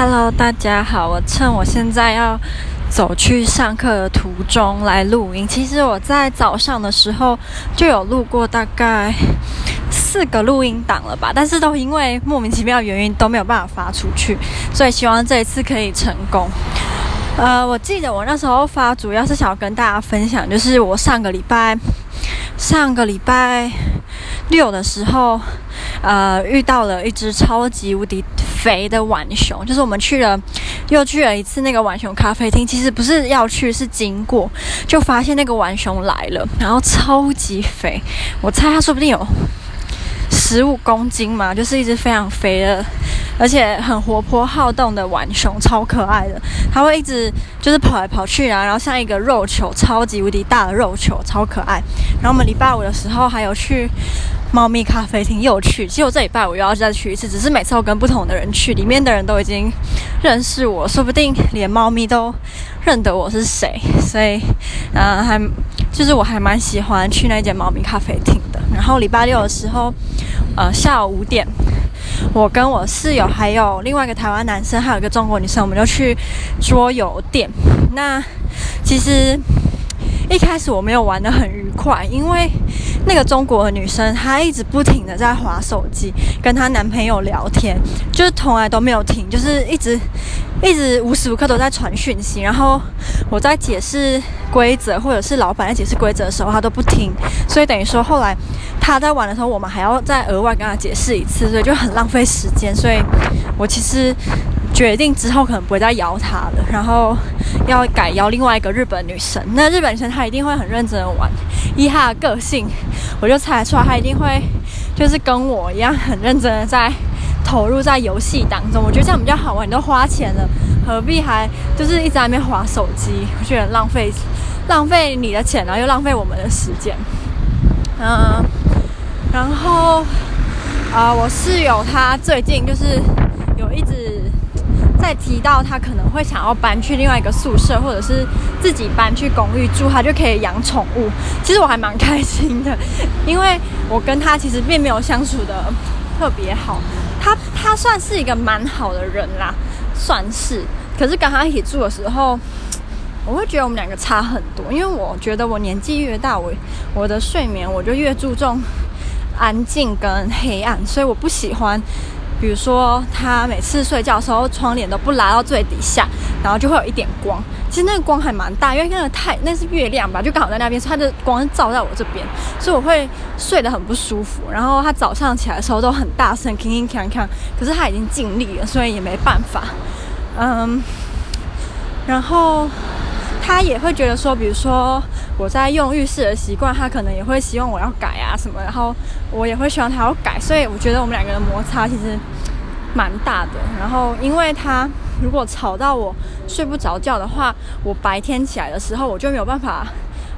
Hello，大家好。我趁我现在要走去上课的途中来录音。其实我在早上的时候就有录过大概四个录音档了吧，但是都因为莫名其妙的原因都没有办法发出去，所以希望这一次可以成功。呃，我记得我那时候发主要是想要跟大家分享，就是我上个礼拜上个礼拜六的时候，呃，遇到了一只超级无敌肥的浣熊，就是我们去了，又去了一次那个浣熊咖啡厅。其实不是要去，是经过，就发现那个浣熊来了，然后超级肥，我猜它说不定有十五公斤嘛，就是一只非常肥的，而且很活泼好动的浣熊，超可爱的。它会一直就是跑来跑去啊，然后像一个肉球，超级无敌大的肉球，超可爱。然后我们礼拜五的时候还有去。猫咪咖啡厅又去，其实我这礼拜我又要再去一次，只是每次都跟不同的人去，里面的人都已经认识我，说不定连猫咪都认得我是谁，所以，嗯、还就是我还蛮喜欢去那间猫咪咖啡厅的。然后礼拜六的时候，呃，下午五点，我跟我室友还有另外一个台湾男生，还有一个中国女生，我们就去桌游店。那其实。一开始我没有玩得很愉快，因为那个中国的女生她一直不停的在划手机，跟她男朋友聊天，就是从来都没有停，就是一直一直无时无刻都在传讯息。然后我在解释规则，或者是老板在解释规则的时候，她都不听，所以等于说后来他在玩的时候，我们还要再额外跟他解释一次，所以就很浪费时间。所以我其实。决定之后可能不会再邀他了，然后要改邀另外一个日本女生。那日本女生她一定会很认真的玩，以她的个性，我就猜出来她一定会就是跟我一样很认真的在投入在游戏当中。我觉得这样比较好玩，你都花钱了，何必还就是一直在那边划手机？我觉得浪费浪费你的钱，然后又浪费我们的时间。嗯，然后啊、我室友她最近就是有一直。在提到他可能会想要搬去另外一个宿舍，或者是自己搬去公寓住，他就可以养宠物。其实我还蛮开心的，因为我跟他其实并没有相处得特别好。他他算是一个蛮好的人啦，算是。可是跟他一起住的时候，我会觉得我们两个差很多。因为我觉得我年纪越大，我我的睡眠我就越注重安静跟黑暗，所以我不喜欢。比如说，他每次睡觉的时候，窗帘都不拉到最底下，然后就会有一点光。其实那个光还蛮大，因为那个太那是月亮吧，就刚好在那边，所以它的光照在我这边，所以我会睡得很不舒服。然后他早上起来的时候都很大声，吭吭锵锵。可是他已经尽力了，所以也没办法。嗯，然后。他也会觉得说，比如说我在用浴室的习惯，他可能也会希望我要改啊什么，然后我也会希望他要改，所以我觉得我们两个人摩擦其实蛮大的。然后因为他如果吵到我睡不着觉的话，我白天起来的时候我就没有办法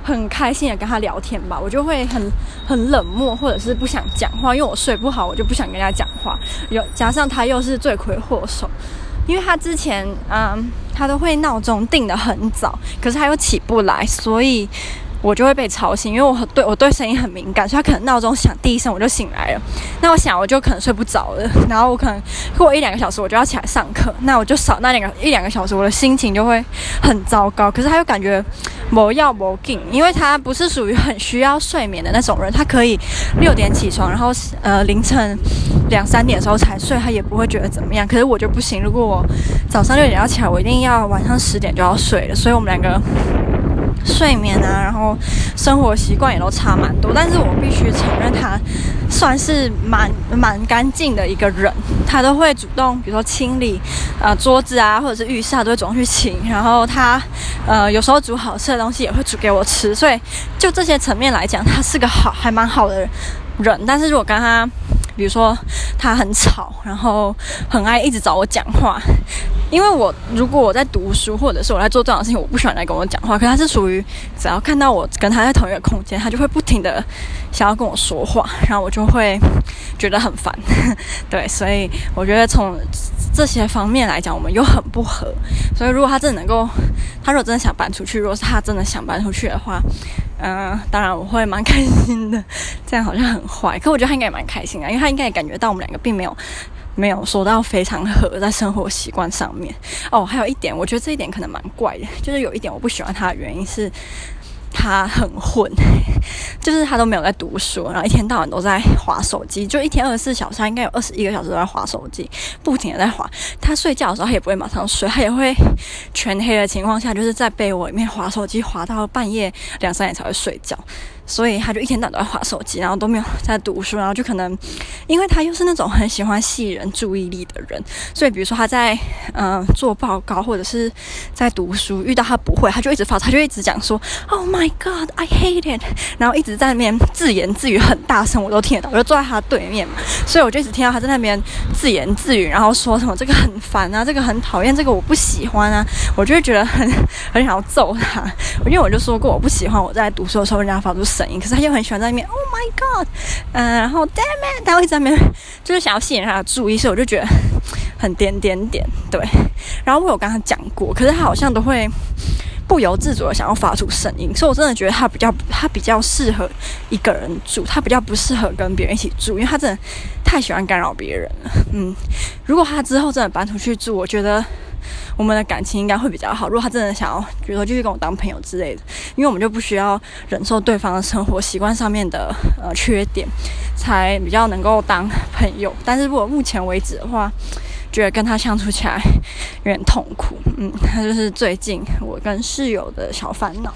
很开心的跟他聊天吧，我就会很很冷漠或者是不想讲话，因为我睡不好，我就不想跟他讲话。有加上他又是罪魁祸首。因为他之前，嗯，他都会闹钟定得很早，可是他又起不来，所以我就会被吵醒。因为我对我对声音很敏感，所以他可能闹钟响第一声我就醒来了。那我想我就可能睡不着了，然后我可能过一两个小时我就要起来上课，那我就少那两个一两个小时，我的心情就会很糟糕。可是他又感觉。没要没劲，因为他不是属于很需要睡眠的那种人，他可以六点起床，然后呃凌晨两三点的时候才睡，他也不会觉得怎么样。可是我就不行，如果我早上六点要起来，我一定要晚上十点就要睡了。所以我们两个睡眠啊，然后生活习惯也都差蛮多。但是我必须承认，他算是蛮蛮干净的一个人，他都会主动，比如说清理呃桌子啊，或者是浴室，他都会主动去清。然后他。呃，有时候煮好吃的东西也会煮给我吃，所以就这些层面来讲，他是个好还蛮好的人。但是如果跟他，比如说他很吵，然后很爱一直找我讲话，因为我如果我在读书或者是我在做这样的事情，我不喜欢来跟我讲话。可是他是属于只要看到我跟他在同一个空间，他就会不停的想要跟我说话，然后我就会觉得很烦。对，所以我觉得从这些方面来讲，我们又很不合。所以如果他真的能够，他如果真的想搬出去，如果是他真的想搬出去的话，嗯、当然我会蛮开心的。这样好像很坏，可我觉得他应该也蛮开心啊，因为他应该也感觉到我们两个并没有没有说到非常合在生活习惯上面。哦，还有一点，我觉得这一点可能蛮怪的，就是有一点我不喜欢他的原因是。他很混，就是他都没有在读书，然后一天到晚都在划手机，就一天二十四小时，他应该有二十一个小时都在划手机，不停的在划。他睡觉的时候，他也不会马上睡，他也会全黑的情况下，就是在被窝里面划手机，划到半夜两三点才会睡觉。所以他就一天到晚都在划手机，然后都没有在读书，然后就可能，因为他又是那种很喜欢吸引人注意力的人，所以比如说他在嗯、做报告或者是在读书，遇到他不会，他就一直发，他就一直讲说，Oh my God, I hate it，然后一直在那边自言自语，很大声，我都听得到，我就坐在他对面嘛，所以我就一直听到他在那边自言自语，然后说什么这个很烦啊，这个很讨厌，这个我不喜欢啊，我就会觉得很很想要揍他，因为我就说过我不喜欢我在读书的时候人家发出。声音，可是他又很喜欢在那边。Oh my god，嗯、然后 damn it，他会在那边，就是想要吸引他的注意，所以我就觉得很点点点，对。然后我有跟他讲过，可是他好像都会不由自主的想要发出声音，所以我真的觉得他比较，他比较适合一个人住，他比较不适合跟别人一起住，因为他真的太喜欢干扰别人了。嗯，如果他之后真的搬出去住，我觉得。我们的感情应该会比较好。如果他真的想要，比如说继续跟我当朋友之类的，因为我们就不需要忍受对方的生活习惯上面的呃缺点，才比较能够当朋友。但是如果目前为止的话，觉得跟他相处起来有点痛苦。嗯，他就是最近我跟室友的小烦恼。